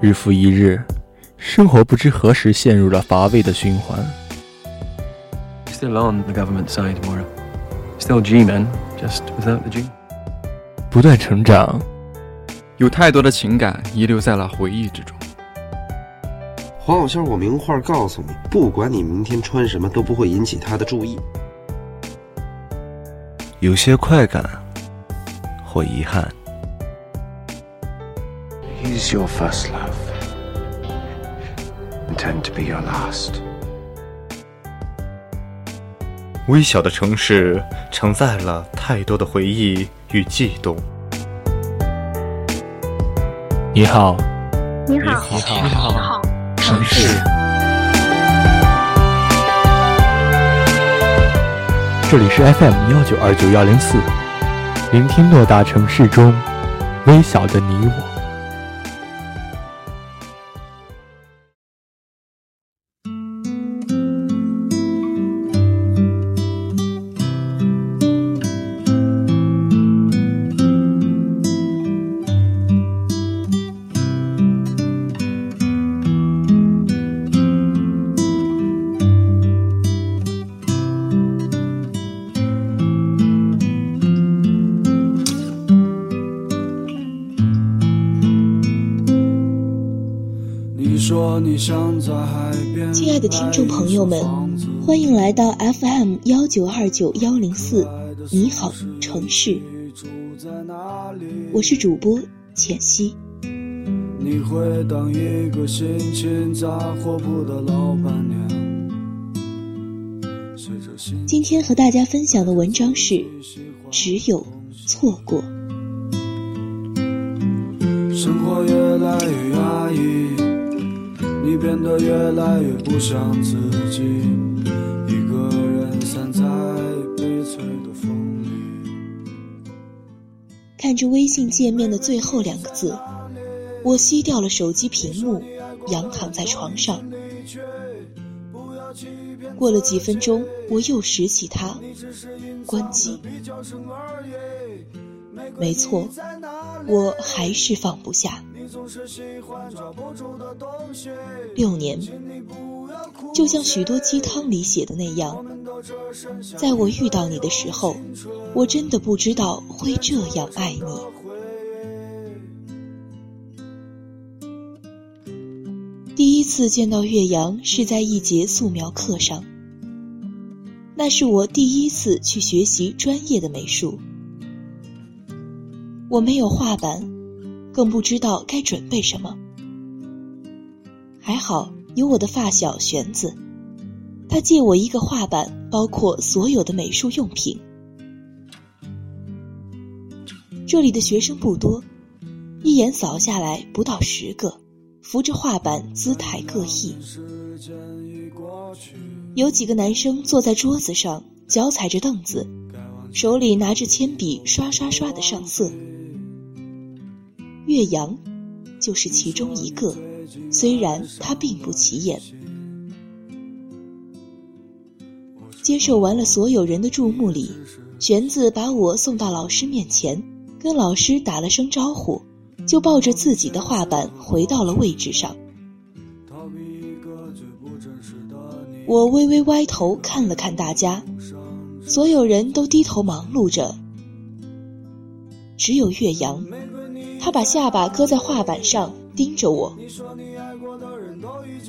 日复一日，生活不知何时陷入了乏味的循环。Still on the government side, Mora. Still G-man, just without the G. 不断成长，有太多的情感遗留在了回忆之中。黄小仙，我明话告诉你，不管你明天穿什么，都不会引起他的注意。有些快感，或遗憾。He's your first love. Intend to be your last. 微小的城市承载了太多的回忆与悸动。你好，你好，你好，你好，城市。这里是 FM 幺九二九幺零四，聆听偌大城市中微小的你我。九二九幺零四，你好城市，我是主播浅溪。你会当一个心情杂货铺的老板娘。今天和大家分享的文章是：只有错过。生活越来越压抑。你变得越来越不像自己，看着微信界面的最后两个字，我熄掉了手机屏幕，仰躺在床上。过了几分钟，我又拾起它，关机。没错，我还是放不下。六年，就像许多鸡汤里写的那样，在我遇到你的时候，我真的不知道会这样爱你。第一次见到岳阳是在一节素描课上，那是我第一次去学习专业的美术。我没有画板，更不知道该准备什么。还好有我的发小玄子，他借我一个画板，包括所有的美术用品。这里的学生不多，一眼扫下来不到十个，扶着画板，姿态各异。有几个男生坐在桌子上，脚踩着凳子，手里拿着铅笔，刷刷刷的上色。岳阳，就是其中一个，虽然他并不起眼。接受完了所有人的注目礼，玄子把我送到老师面前，跟老师打了声招呼，就抱着自己的画板回到了位置上。我微微歪头看了看大家，所有人都低头忙碌着，只有岳阳。他把下巴搁在画板上，盯着我。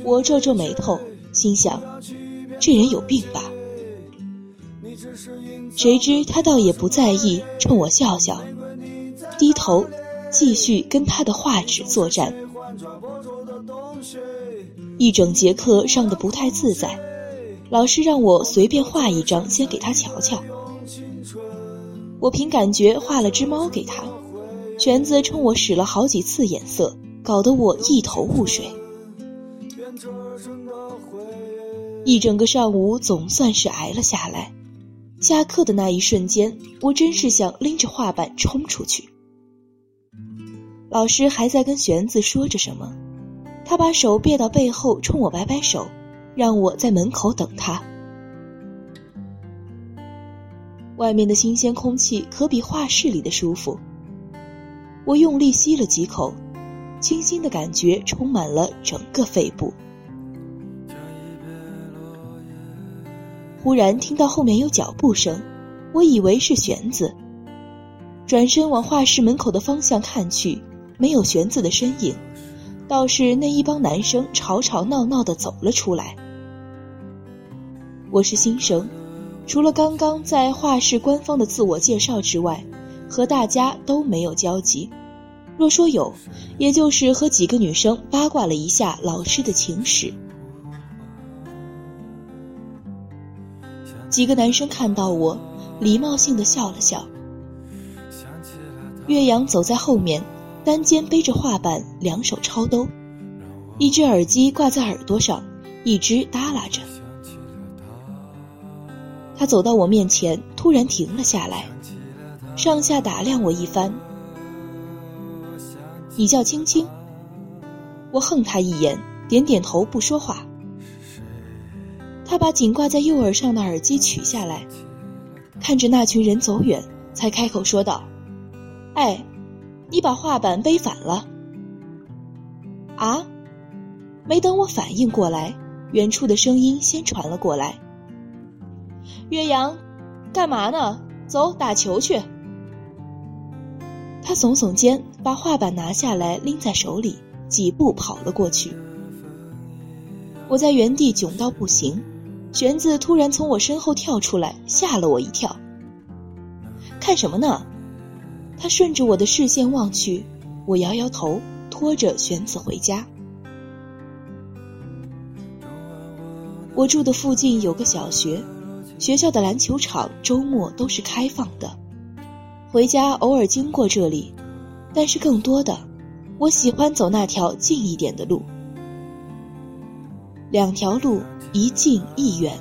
我皱皱眉头，心想：这人有病吧？谁知他倒也不在意，冲我笑笑，低头继续跟他的画纸作战。一整节课上的不太自在，老师让我随便画一张，先给他瞧瞧。我凭感觉画了只猫给他。玄子冲我使了好几次眼色，搞得我一头雾水。一整个上午总算是挨了下来。下课的那一瞬间，我真是想拎着画板冲出去。老师还在跟玄子说着什么，他把手别到背后，冲我摆摆手，让我在门口等他。外面的新鲜空气可比画室里的舒服。我用力吸了几口，清新的感觉充满了整个肺部。忽然听到后面有脚步声，我以为是玄子。转身往画室门口的方向看去，没有玄子的身影，倒是那一帮男生吵吵闹闹的走了出来。我是新生，除了刚刚在画室官方的自我介绍之外，和大家都没有交集。若说有，也就是和几个女生八卦了一下老师的情史。几个男生看到我，礼貌性的笑了笑。岳阳走在后面，单肩背着画板，两手抄兜，一只耳机挂在耳朵上，一只耷拉着。他走到我面前，突然停了下来，上下打量我一番。你叫青青。我横他一眼，点点头，不说话。他把紧挂在右耳上的耳机取下来，看着那群人走远，才开口说道：“哎，你把画板背反了。”啊！没等我反应过来，远处的声音先传了过来：“岳阳，干嘛呢？走，打球去。”他耸耸肩，把画板拿下来拎在手里，几步跑了过去。我在原地窘到不行。玄子突然从我身后跳出来，吓了我一跳。看什么呢？他顺着我的视线望去，我摇摇头，拖着玄子回家。我住的附近有个小学，学校的篮球场周末都是开放的。回家偶尔经过这里，但是更多的，我喜欢走那条近一点的路。两条路。一近一远，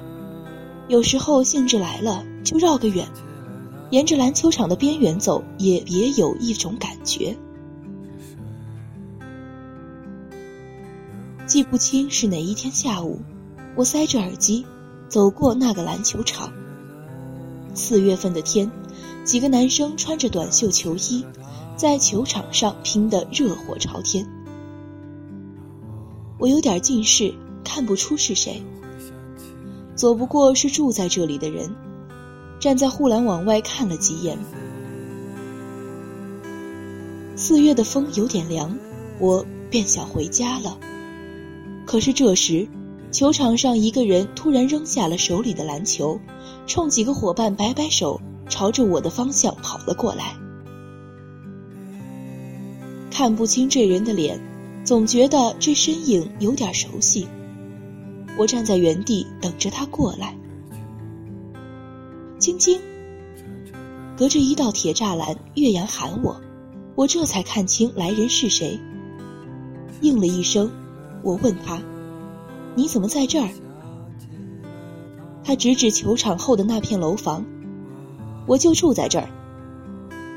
有时候兴致来了就绕个远，沿着篮球场的边缘走，也别有一种感觉。记不清是哪一天下午，我塞着耳机走过那个篮球场。四月份的天，几个男生穿着短袖球衣，在球场上拼得热火朝天。我有点近视，看不出是谁。左不过是住在这里的人，站在护栏往外看了几眼。四月的风有点凉，我便想回家了。可是这时，球场上一个人突然扔下了手里的篮球，冲几个伙伴摆摆手，朝着我的方向跑了过来。看不清这人的脸，总觉得这身影有点熟悉。我站在原地等着他过来。青青，隔着一道铁栅栏，岳阳喊我，我这才看清来人是谁。应了一声，我问他：“你怎么在这儿？”他指指球场后的那片楼房：“我就住在这儿。”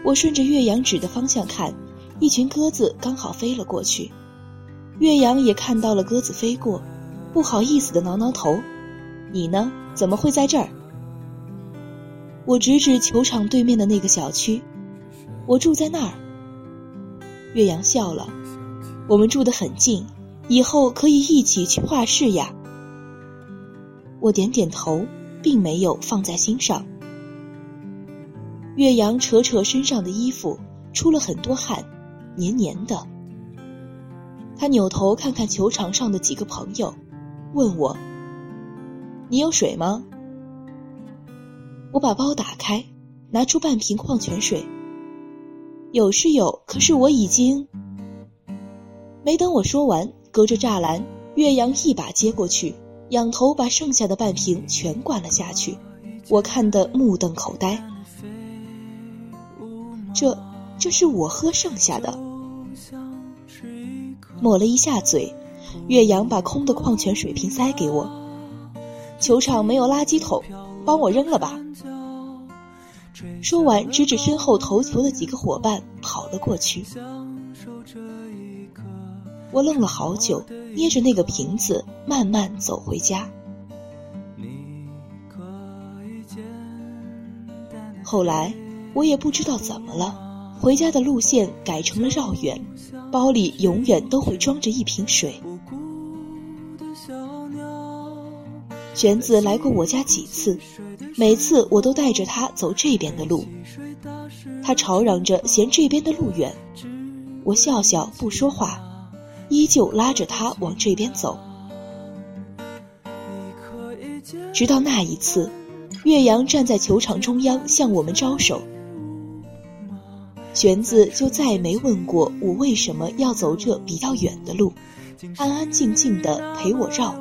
我顺着岳阳指的方向看，一群鸽子刚好飞了过去。岳阳也看到了鸽子飞过。不好意思的挠挠头，你呢？怎么会在这儿？我指指球场对面的那个小区，我住在那儿。岳阳笑了，我们住得很近，以后可以一起去画室呀。我点点头，并没有放在心上。岳阳扯扯身上的衣服，出了很多汗，黏黏的。他扭头看看球场上的几个朋友。问我：“你有水吗？”我把包打开，拿出半瓶矿泉水。有是有，可是我已经……没等我说完，隔着栅栏，岳阳一把接过去，仰头把剩下的半瓶全灌了下去。我看得目瞪口呆。这，这是我喝剩下的。抹了一下嘴。岳阳把空的矿泉水瓶塞给我。球场没有垃圾桶，帮我扔了吧。说完，指指身后投球的几个伙伴，跑了过去。我愣了好久，捏着那个瓶子，慢慢走回家。后来，我也不知道怎么了，回家的路线改成了绕远，包里永远都会装着一瓶水。玄子来过我家几次，每次我都带着他走这边的路，他吵嚷着嫌这边的路远，我笑笑不说话，依旧拉着他往这边走。直到那一次，岳阳站在球场中央向我们招手，玄子就再也没问过我为什么要走这比较远的路，安安静静的陪我绕。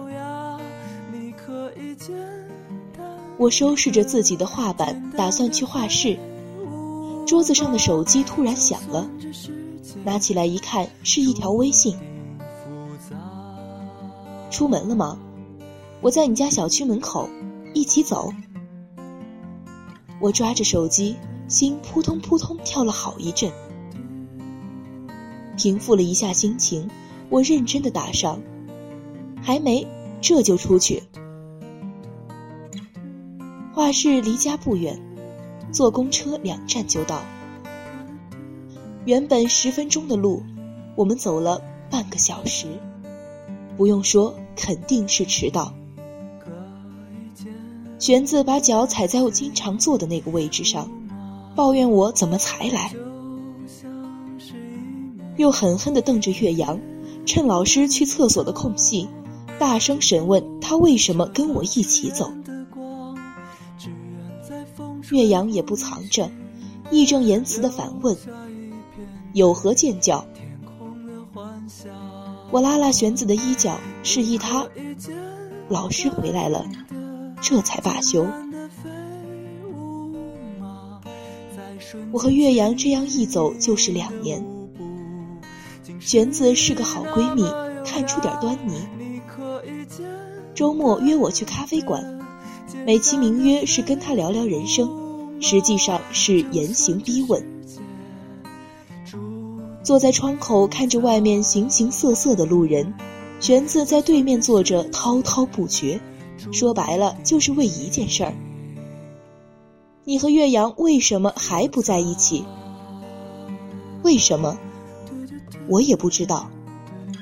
我收拾着自己的画板，打算去画室。桌子上的手机突然响了，拿起来一看，是一条微信。出门了吗？我在你家小区门口，一起走。我抓着手机，心扑通扑通跳了好一阵。平复了一下心情，我认真的打上，还没，这就出去。画室离家不远，坐公车两站就到。原本十分钟的路，我们走了半个小时。不用说，肯定是迟到。玄子把脚踩在我经常坐的那个位置上，抱怨我怎么才来，又狠狠地瞪着岳阳，趁老师去厕所的空隙，大声审问他为什么跟我一起走。岳阳也不藏着，义正言辞的反问：“有何见教？”我拉拉玄子的衣角，示意他：“老师回来了。”这才罢休。我和岳阳这样一走就是两年。玄子是个好闺蜜，看出点端倪。周末约我去咖啡馆，美其名曰是跟他聊聊人生，实际上是严刑逼问。坐在窗口看着外面形形色色的路人，玄子在对面坐着滔滔不绝。说白了就是为一件事儿。你和岳阳为什么还不在一起？为什么？我也不知道。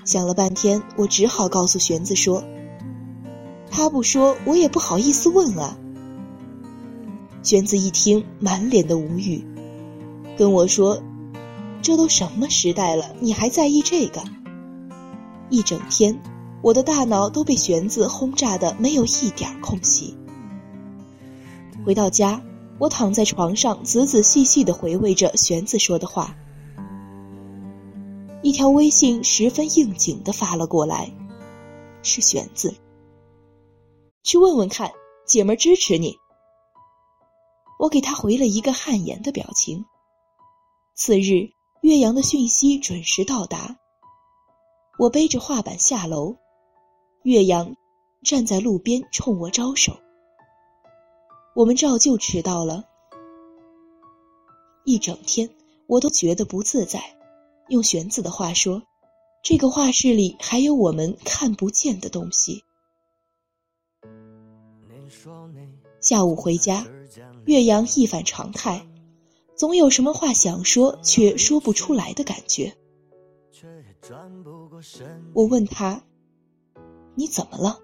想了半天，我只好告诉玄子说：“他不说，我也不好意思问啊。”玄子一听，满脸的无语，跟我说：“这都什么时代了，你还在意这个？”一整天。我的大脑都被玄子轰炸的没有一点空隙。回到家，我躺在床上，仔仔细细的回味着玄子说的话。一条微信十分应景的发了过来，是玄子。去问问看，姐们支持你。我给他回了一个汗颜的表情。次日，岳阳的讯息准时到达。我背着画板下楼。岳阳站在路边冲我招手，我们照旧迟到了。一整天我都觉得不自在。用玄子的话说，这个画室里还有我们看不见的东西。下午回家，岳阳一反常态，总有什么话想说却说不出来的感觉。我问他。你怎么了？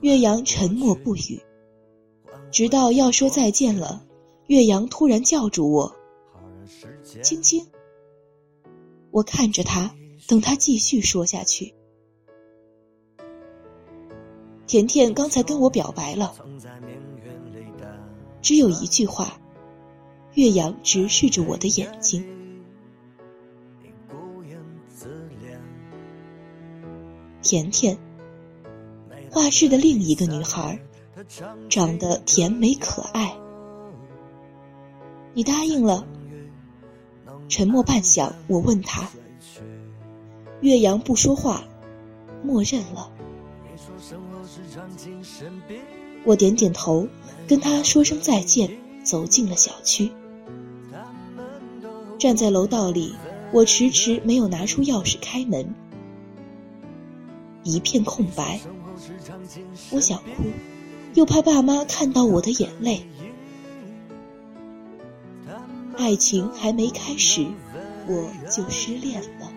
岳阳沉默不语，直到要说再见了，岳阳突然叫住我：“青青。”我看着他，等他继续说下去。甜甜刚才跟我表白了，只有一句话。岳阳直视着我的眼睛。甜甜，画室的另一个女孩，长得甜美可爱。你答应了？沉默半晌，我问他。岳阳不说话，默认了。我点点头，跟他说声再见，走进了小区。站在楼道里，我迟迟没有拿出钥匙开门。一片空白，我想哭，又怕爸妈看到我的眼泪。爱情还没开始，我就失恋了。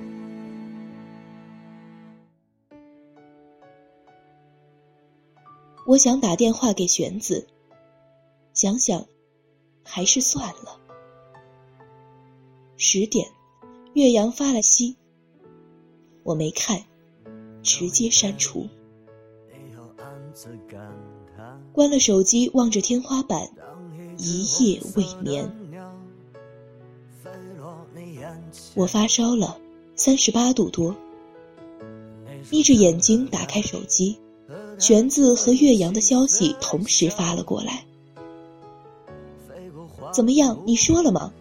我想打电话给玄子，想想，还是算了。十点，岳阳发了息，我没看，直接删除。关了手机，望着天花板，一夜未眠。我发烧了，三十八度多。眯着眼睛打开手机，玄子和岳阳的消息同时发了过来。怎么样？你说了吗？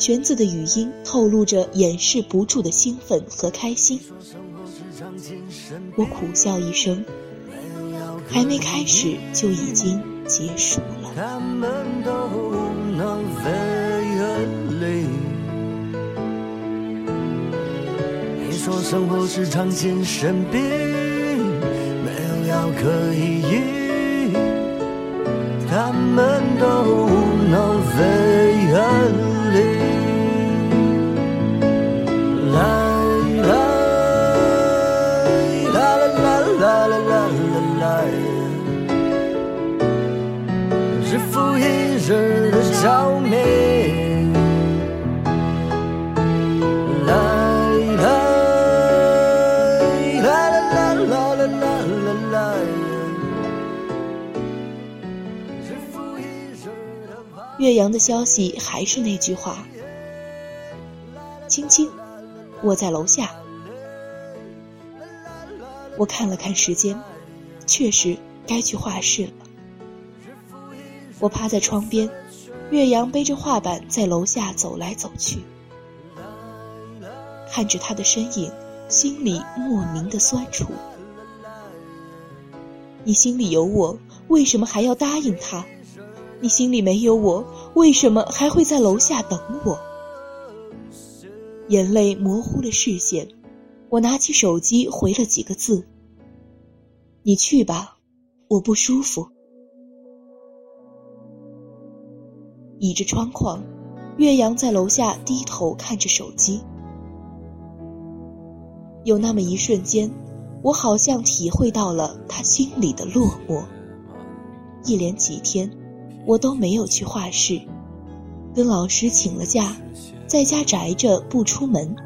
玄子的语音透露着掩饰不住的兴奋和开心。我苦笑一声。还没开始就已经结束了。他们都能飞离。你说生活是场精神病，没有药可以医。他们都能飞离。岳阳的消息还是那句话：“青青，我在楼下。”我看了看时间，确实该去画室了。我趴在窗边，岳阳背着画板在楼下走来走去，看着他的身影，心里莫名的酸楚。你心里有我，为什么还要答应他？你心里没有我，为什么还会在楼下等我？眼泪模糊了视线，我拿起手机回了几个字：“你去吧，我不舒服。”倚着窗框，岳阳在楼下低头看着手机。有那么一瞬间，我好像体会到了他心里的落寞。一连几天，我都没有去画室，跟老师请了假，在家宅着不出门。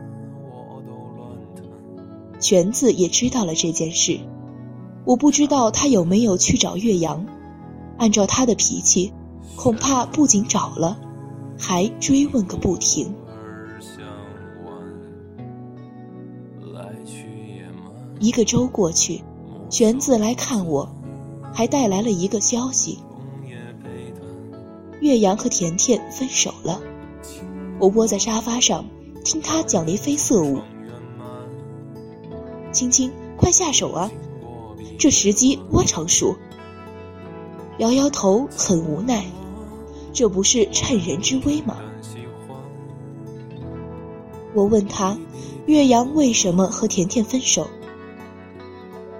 全子也知道了这件事，我不知道他有没有去找岳阳，按照他的脾气。恐怕不仅找了，还追问个不停。一个周过去，玄子来看我，还带来了一个消息：岳阳和甜甜分手了。我窝在沙发上，听他讲眉飞色舞。青青，快下手啊！这时机多成熟。摇摇头，很无奈。这不是趁人之危吗？我问他，岳阳为什么和甜甜分手？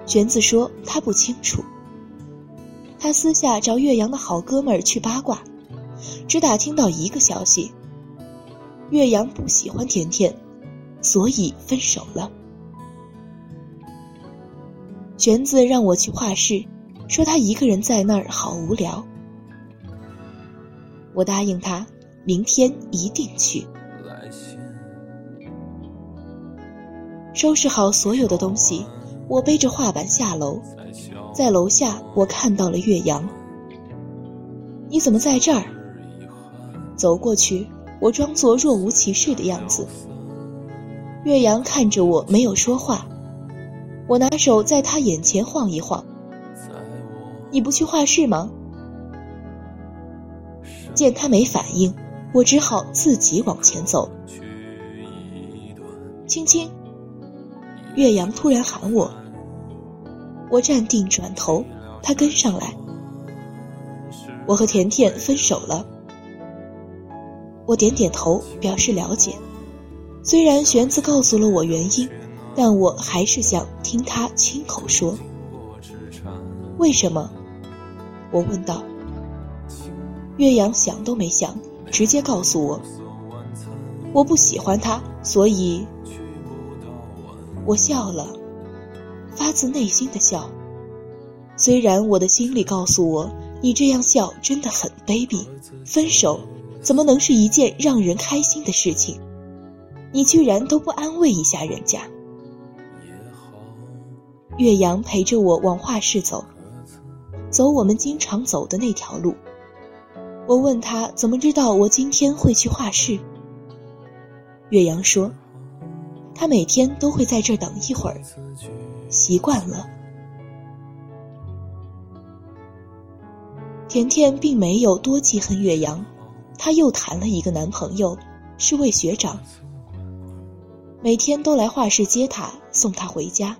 玄子说他不清楚。他私下找岳阳的好哥们儿去八卦，只打听到一个消息：岳阳不喜欢甜甜，所以分手了。玄子让我去画室，说他一个人在那儿好无聊。我答应他，明天一定去。收拾好所有的东西，我背着画板下楼，在楼下我看到了岳阳。你怎么在这儿？走过去，我装作若无其事的样子。岳阳看着我，没有说话。我拿手在他眼前晃一晃。你不去画室吗？见他没反应，我只好自己往前走。青青，岳阳突然喊我，我站定转头，他跟上来。我和甜甜分手了。我点点头表示了解。虽然玄子告诉了我原因，但我还是想听他亲口说。为什么？我问道。岳阳想都没想，直接告诉我，我不喜欢他，所以，我笑了，发自内心的笑。虽然我的心里告诉我，你这样笑真的很卑鄙。分手怎么能是一件让人开心的事情？你居然都不安慰一下人家。岳阳陪着我往画室走，走我们经常走的那条路。我问他怎么知道我今天会去画室。岳阳说，他每天都会在这儿等一会儿，习惯了。甜甜并没有多记恨岳阳，她又谈了一个男朋友，是位学长，每天都来画室接她，送她回家。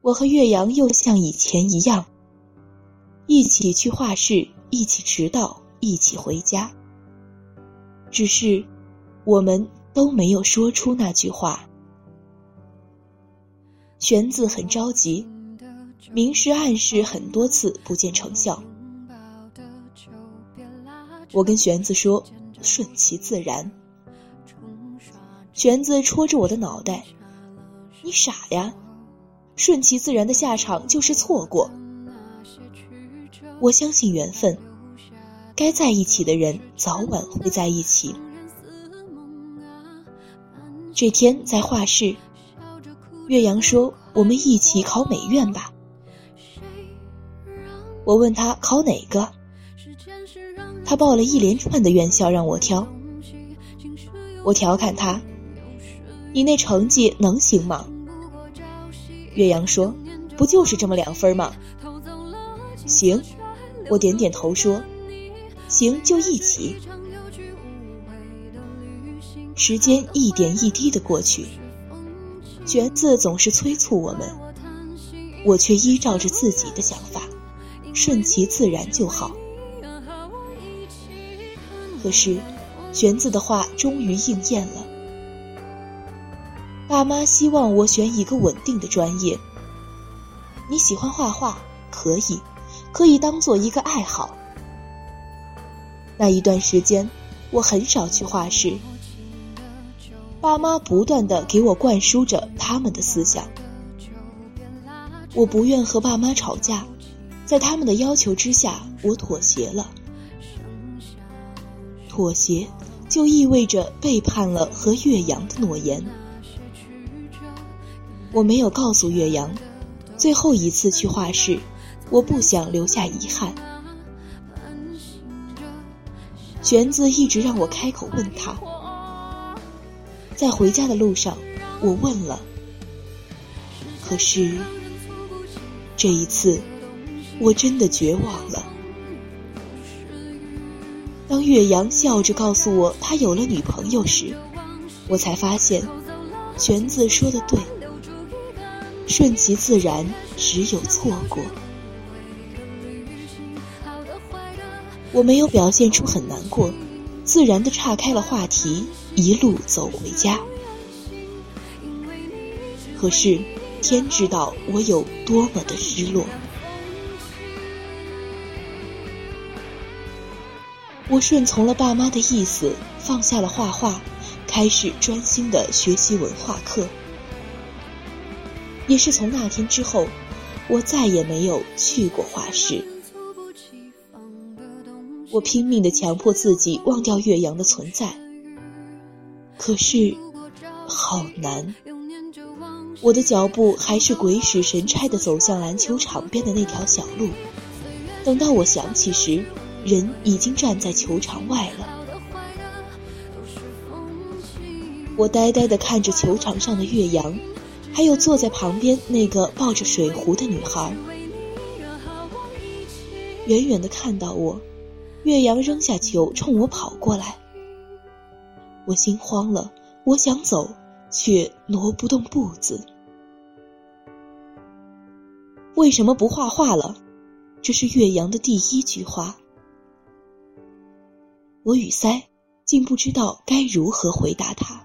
我和岳阳又像以前一样，一起去画室，一起迟到，一起回家。只是，我们都没有说出那句话。玄子很着急。明示暗示很多次不见成效，我跟玄子说顺其自然。玄子戳着我的脑袋：“你傻呀，顺其自然的下场就是错过。”我相信缘分，该在一起的人早晚会在一起。这天在画室，岳阳说：“我们一起考美院吧。”我问他考哪个，他报了一连串的院校让我挑。我调侃他：“你那成绩能行吗？”岳阳说：“不就是这么两分吗？”行，我点点头说：“行，就一起。”时间一点一滴的过去，玄子总是催促我们，我却依照着自己的想法。顺其自然就好。可是，玄子的话终于应验了。爸妈希望我选一个稳定的专业。你喜欢画画，可以，可以当做一个爱好。那一段时间，我很少去画室。爸妈不断的给我灌输着他们的思想。我不愿和爸妈吵架。在他们的要求之下，我妥协了。妥协就意味着背叛了和岳阳的诺言。我没有告诉岳阳，最后一次去画室，我不想留下遗憾。玄子一直让我开口问他，在回家的路上，我问了，可是这一次。我真的绝望了。当岳阳笑着告诉我他有了女朋友时，我才发现，玄子说的对。顺其自然，只有错过。我没有表现出很难过，自然的岔开了话题，一路走回家。可是，天知道我有多么的失落。我顺从了爸妈的意思，放下了画画，开始专心的学习文化课。也是从那天之后，我再也没有去过画室。我拼命的强迫自己忘掉岳阳的存在，可是好难。我的脚步还是鬼使神差的走向篮球场边的那条小路。等到我想起时，人已经站在球场外了，我呆呆地看着球场上的岳阳，还有坐在旁边那个抱着水壶的女孩。远远的看到我，岳阳扔下球冲我跑过来，我心慌了，我想走，却挪不动步子。为什么不画画了？这是岳阳的第一句话。我语塞，竟不知道该如何回答他。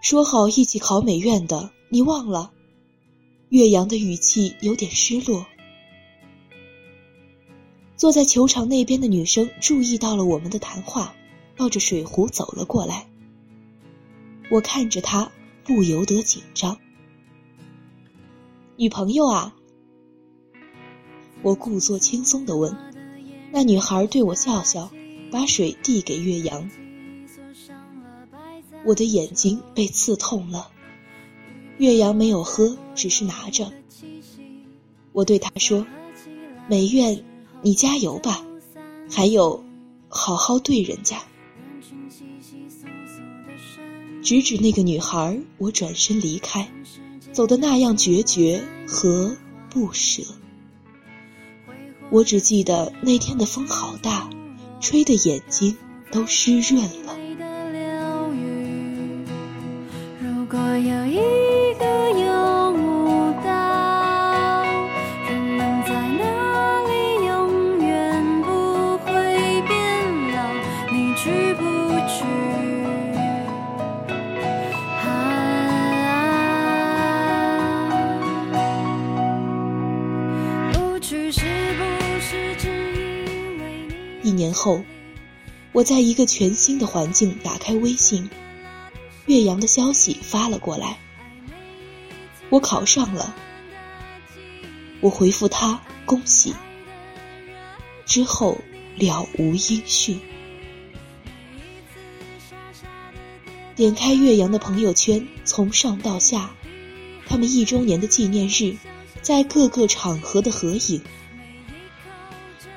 说好一起考美院的，你忘了？岳阳的语气有点失落。坐在球场那边的女生注意到了我们的谈话，抱着水壶走了过来。我看着她，不由得紧张。女朋友啊？我故作轻松的问。那女孩对我笑笑，把水递给岳阳。我的眼睛被刺痛了。岳阳没有喝，只是拿着。我对他说：“美院，你加油吧，还有，好好对人家。”直指那个女孩，我转身离开，走的那样决绝和不舍。我只记得那天的风好大，吹得眼睛都湿润了。年后，我在一个全新的环境打开微信，岳阳的消息发了过来。我考上了，我回复他恭喜。之后了无音讯。点开岳阳的朋友圈，从上到下，他们一周年的纪念日，在各个场合的合影。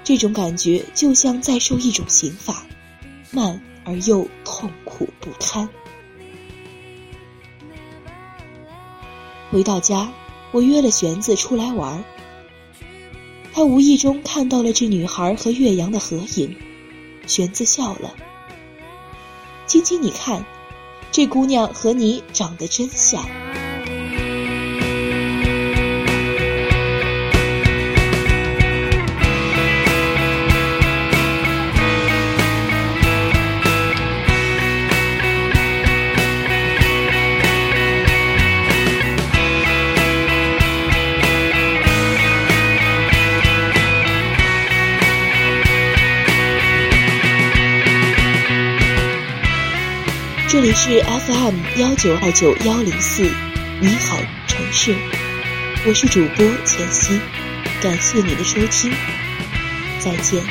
这种感觉就像在受一种刑罚，慢而又痛苦不堪。回到家，我约了玄子出来玩儿他无意中看到了这女孩和岳阳的合影，玄子笑了：“青青，你看，这姑娘和你长得真像。”我是 fm 幺九二九幺零四你好城市。我是主播浅析感谢你的收听再见。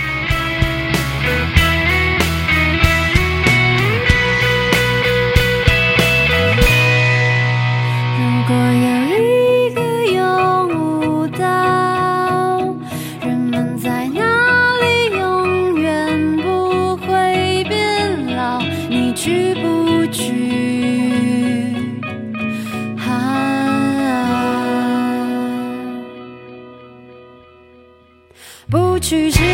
如果有一个永不到人们在哪里永远不会变老你去不去。不去